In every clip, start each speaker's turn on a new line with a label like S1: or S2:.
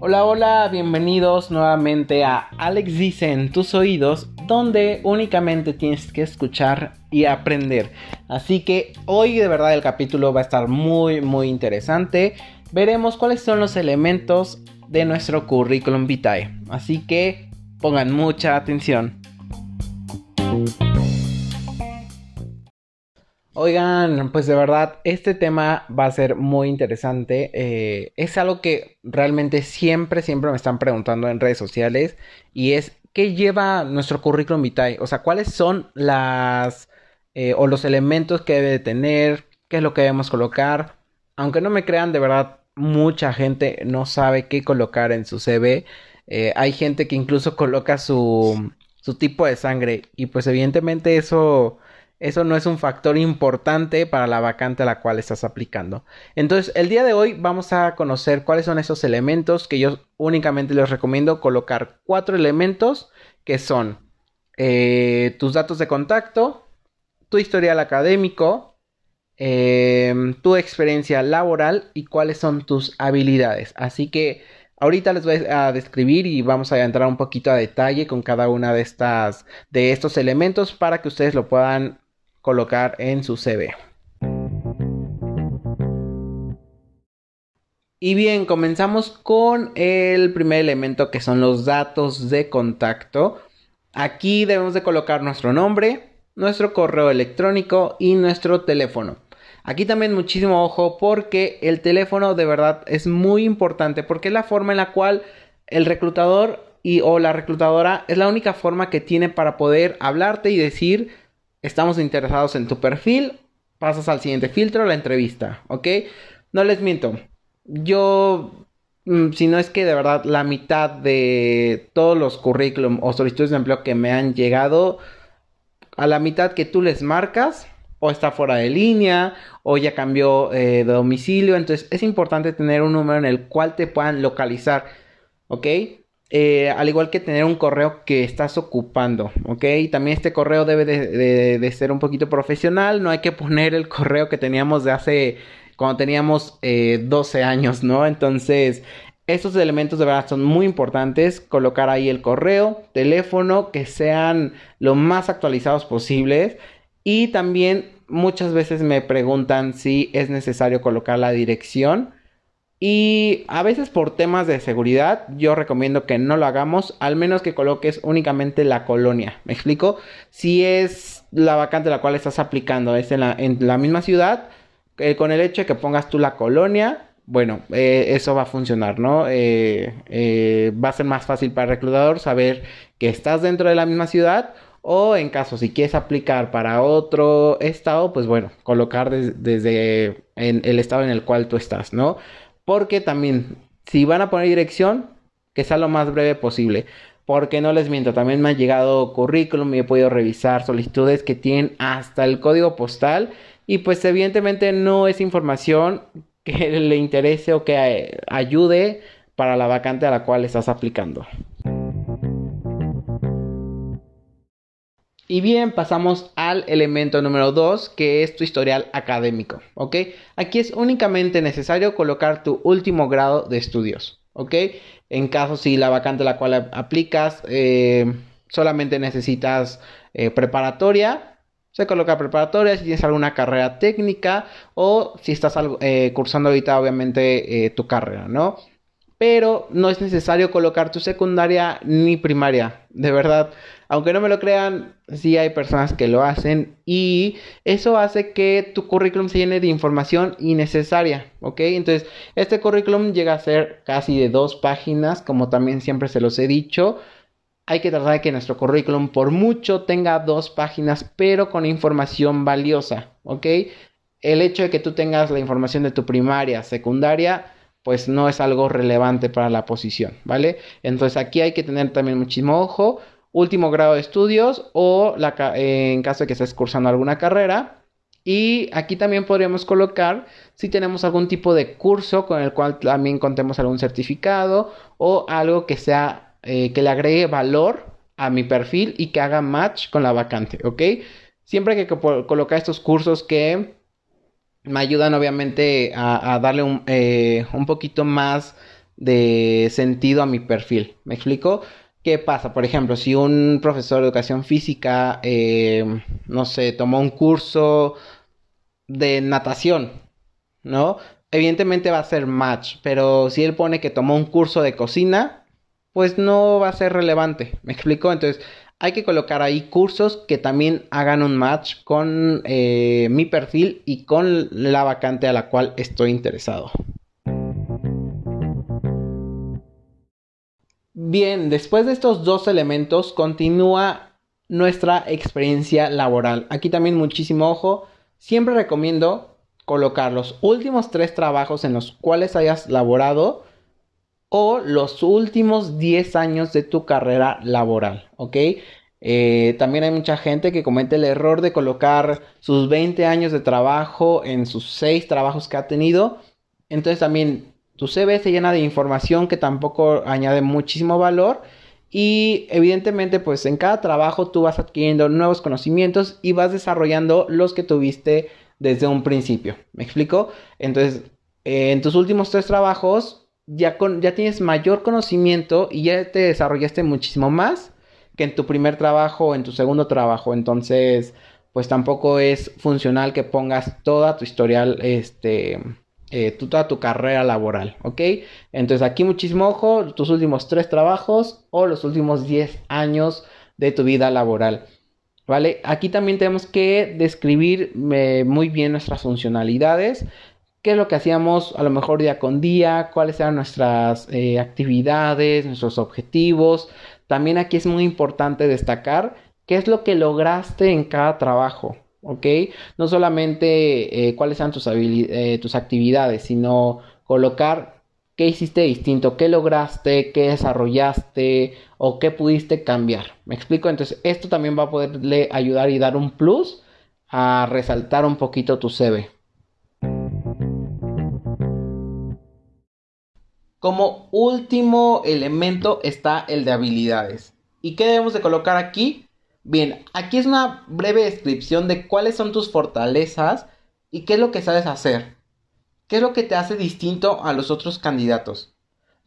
S1: Hola, hola, bienvenidos nuevamente a Alex Dice en tus oídos, donde únicamente tienes que escuchar y aprender. Así que hoy de verdad el capítulo va a estar muy, muy interesante. Veremos cuáles son los elementos de nuestro currículum vitae. Así que pongan mucha atención. Oigan, pues de verdad, este tema va a ser muy interesante. Eh, es algo que realmente siempre, siempre me están preguntando en redes sociales. Y es, ¿qué lleva nuestro currículum vitae? O sea, ¿cuáles son las eh, o los elementos que debe de tener? ¿Qué es lo que debemos colocar? Aunque no me crean, de verdad, mucha gente no sabe qué colocar en su CV. Eh, hay gente que incluso coloca su, su tipo de sangre. Y pues evidentemente eso eso no es un factor importante para la vacante a la cual estás aplicando. Entonces, el día de hoy vamos a conocer cuáles son esos elementos que yo únicamente les recomiendo colocar cuatro elementos que son eh, tus datos de contacto, tu historial académico, em, tu experiencia laboral y cuáles son tus habilidades. Así que ahorita les voy a describir y vamos a entrar un poquito a detalle con cada una de estas de estos elementos para que ustedes lo puedan colocar en su CV. Y bien, comenzamos con el primer elemento que son los datos de contacto. Aquí debemos de colocar nuestro nombre, nuestro correo electrónico y nuestro teléfono. Aquí también muchísimo ojo porque el teléfono de verdad es muy importante porque es la forma en la cual el reclutador y o la reclutadora es la única forma que tiene para poder hablarte y decir estamos interesados en tu perfil, pasas al siguiente filtro, la entrevista, ¿ok? No les miento, yo, mm, si no es que de verdad la mitad de todos los currículum o solicitudes de empleo que me han llegado, a la mitad que tú les marcas, o está fuera de línea, o ya cambió eh, de domicilio, entonces es importante tener un número en el cual te puedan localizar, ¿ok? Eh, al igual que tener un correo que estás ocupando, ¿ok? También este correo debe de, ser un poquito profesional, no hay que poner el correo que teníamos de hace, cuando teníamos 12 eh, años, ¿no? Entonces, estos elementos de verdad son muy importantes, colocar ahí el correo, teléfono, que sean lo más actualizados posibles y también muchas veces me preguntan si es necesario colocar la dirección. Y a veces por temas de seguridad yo recomiendo que no lo hagamos, al menos que coloques únicamente la colonia. ¿Me explico? Si es la vacante la cual estás aplicando, es en la, misma ciudad, eh, con el hecho de que pongas tú la colonia, bueno, eh, eso va a funcionar, ¿no? Eh, va a ser más fácil para el reclutador saber que estás dentro de la misma ciudad o en caso si quieres aplicar para otro estado, pues bueno, colocar desde el estado en el cual tú estás, ¿no? Porque también, si van a poner dirección, que sea lo más breve posible. Porque no les miento, también me ha llegado currículum y he podido revisar solicitudes que tienen hasta el código postal. Y pues evidentemente no es información que le interese o que eh, ayude para la vacante a la cual estás aplicando. Y bien, pasamos al elemento número 2, que es tu historial académico, ¿ok? Aquí es únicamente necesario colocar tu último grado de estudios, ¿ok? En caso si la vacante a la cual aplicas eh, solamente necesitas eh, preparatoria, se coloca preparatoria si tienes alguna carrera técnica o si estás eh, cursando ahorita obviamente tu carrera, ¿no? Pero no es necesario colocar tu secundaria ni primaria. De verdad, aunque no me lo crean, sí hay personas que lo hacen y eso hace que tu currículum se llene de información innecesaria, ¿ok? Entonces, este currículum llega a ser casi de dos páginas, como también siempre se los he dicho. Hay que tratar de que nuestro currículum por mucho tenga dos páginas, pero con información valiosa, ¿ok? El hecho de que tú tengas la información de tu primaria, secundaria, pues no es algo relevante para la posición, ¿vale? Entonces aquí hay que tener también muchísimo ojo, último grado de estudios o la, en caso de que estés cursando alguna carrera. Y aquí también podríamos colocar si tenemos algún tipo de curso con el cual también contemos algún certificado o algo que sea eh, que le agregue valor a mi perfil y que haga match con la vacante, ¿ok? Siempre hay que colocar estos cursos que me ayudan obviamente a, darle un, eh, un poquito más de sentido a mi perfil. ¿Me explico? ¿Qué pasa? Por ejemplo, si un profesor de educación física, eh, no sé, tomó un curso de natación, ¿no? Evidentemente va a ser match, pero si él pone que tomó un curso de cocina, pues no va a ser relevante. ¿Me explico? Entonces, hay que colocar ahí cursos que también hagan un match con eh, mi perfil y con la vacante a la cual estoy interesado. Bien, después de estos dos elementos continúa nuestra experiencia laboral. Aquí también muchísimo ojo. Siempre recomiendo colocar los últimos tres trabajos en los cuales hayas laborado o los últimos 10 años de tu carrera laboral, ¿ok? Eh, también hay mucha gente que comete el error de colocar sus 20 años de trabajo en sus 6 trabajos que ha tenido. Entonces también tu CV se llena de información que tampoco añade muchísimo valor y evidentemente pues en cada trabajo tú vas adquiriendo nuevos conocimientos y vas desarrollando los que tuviste desde un principio. ¿Me explico? Entonces, en tus últimos tres trabajos ya, con, ya tienes mayor conocimiento y ya te desarrollaste muchísimo más que en tu primer trabajo o en tu segundo trabajo. Entonces, pues tampoco es funcional que pongas toda tu historial, este, eh, toda tu carrera laboral, ¿ok? Entonces aquí muchísimo ojo, tus últimos tres trabajos o los últimos 10 años de tu vida laboral, ¿vale? Aquí también tenemos que describir eh, muy bien nuestras funcionalidades, qué es lo que hacíamos a lo mejor día con día, cuáles eran nuestras eh, actividades, nuestros objetivos. También aquí es muy importante destacar qué es lo que lograste en cada trabajo, ¿ok? No solamente eh, cuáles sean tus, eh, tus actividades, sino colocar qué hiciste distinto, qué lograste, qué desarrollaste o qué pudiste cambiar. ¿Me explico? Entonces, esto también va a poderle ayudar y dar un plus a resaltar un poquito tu CV. Como último elemento está el de habilidades. ¿Y qué debemos de colocar aquí? Bien, aquí es una breve descripción de cuáles son tus fortalezas y qué es lo que sabes hacer. ¿Qué es lo que te hace distinto a los otros candidatos?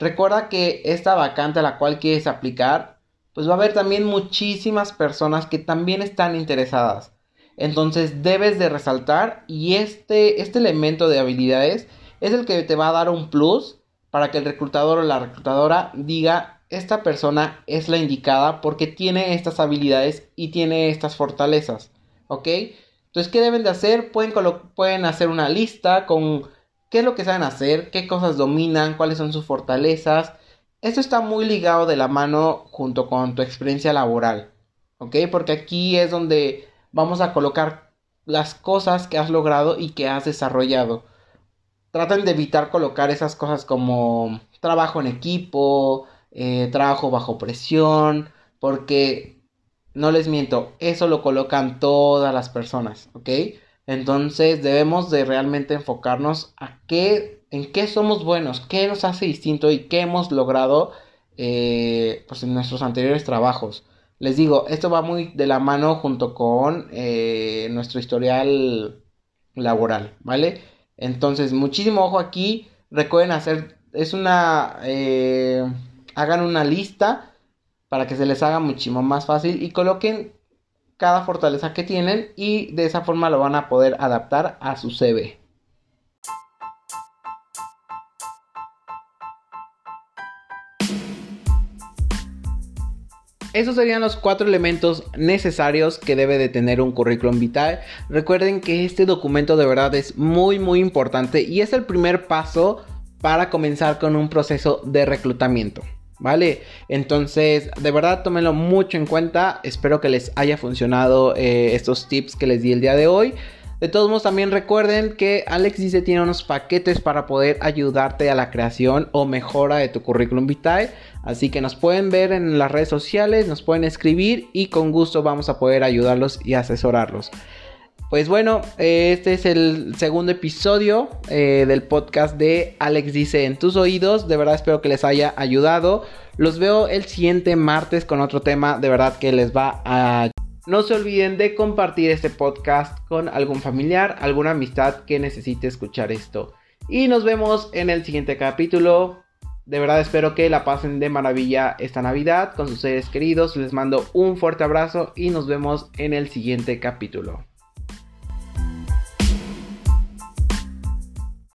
S1: Recuerda que esta vacante a la cual quieres aplicar, pues va a haber también muchísimas personas que también están interesadas. Entonces debes de resaltar y este, este elemento de habilidades es el que te va a dar un plus para que el reclutador o la reclutadora diga esta persona es la indicada porque tiene estas habilidades y tiene estas fortalezas, ¿ok? Entonces, ¿qué deben de hacer? Pueden, pueden hacer una lista con qué es lo que saben hacer, qué cosas dominan, cuáles son sus fortalezas. Esto está muy ligado de la mano junto con tu experiencia laboral, ¿ok? Porque aquí es donde vamos a colocar las cosas que has logrado y que has desarrollado. Traten de evitar colocar esas cosas como trabajo en equipo, eh, trabajo bajo presión, porque no les miento, eso lo colocan todas las personas, ¿ok? Entonces debemos de realmente enfocarnos a qué, en qué somos buenos, qué nos hace distinto y qué hemos logrado eh, pues en nuestros anteriores trabajos. Les digo, esto va muy de la mano junto con eh, nuestro historial laboral, ¿vale? Entonces, muchísimo ojo aquí. Recuerden hacer, es una hagan una lista para que se les haga muchísimo más fácil y coloquen cada fortaleza que tienen y de esa forma lo van a poder adaptar a su CV. Esos serían los cuatro elementos necesarios que debe de tener un currículum vitae. Recuerden que este documento de verdad es muy muy importante y es el primer paso para comenzar con un proceso de reclutamiento. ¿Vale? Entonces, de verdad, tómenlo mucho en cuenta. Espero que les haya funcionado eh, estos tips que les di el día de hoy. De todos modos, también recuerden que Alex dice tiene unos paquetes para poder ayudarte a la creación o mejora de tu currículum vitae. Así que nos pueden ver en las redes sociales, nos pueden escribir y con gusto vamos a poder ayudarlos y asesorarlos. Pues bueno, este es el segundo episodio eh, del podcast de Alex Dice en tus oídos. De verdad espero que les haya ayudado. Los veo el siguiente martes con otro tema de verdad que les va a No se olviden de compartir este podcast con algún familiar, alguna amistad que necesite escuchar esto. Y nos vemos en el siguiente capítulo. De verdad espero que la pasen de maravilla esta Navidad con sus seres queridos. Les mando un fuerte abrazo y nos vemos en el siguiente capítulo.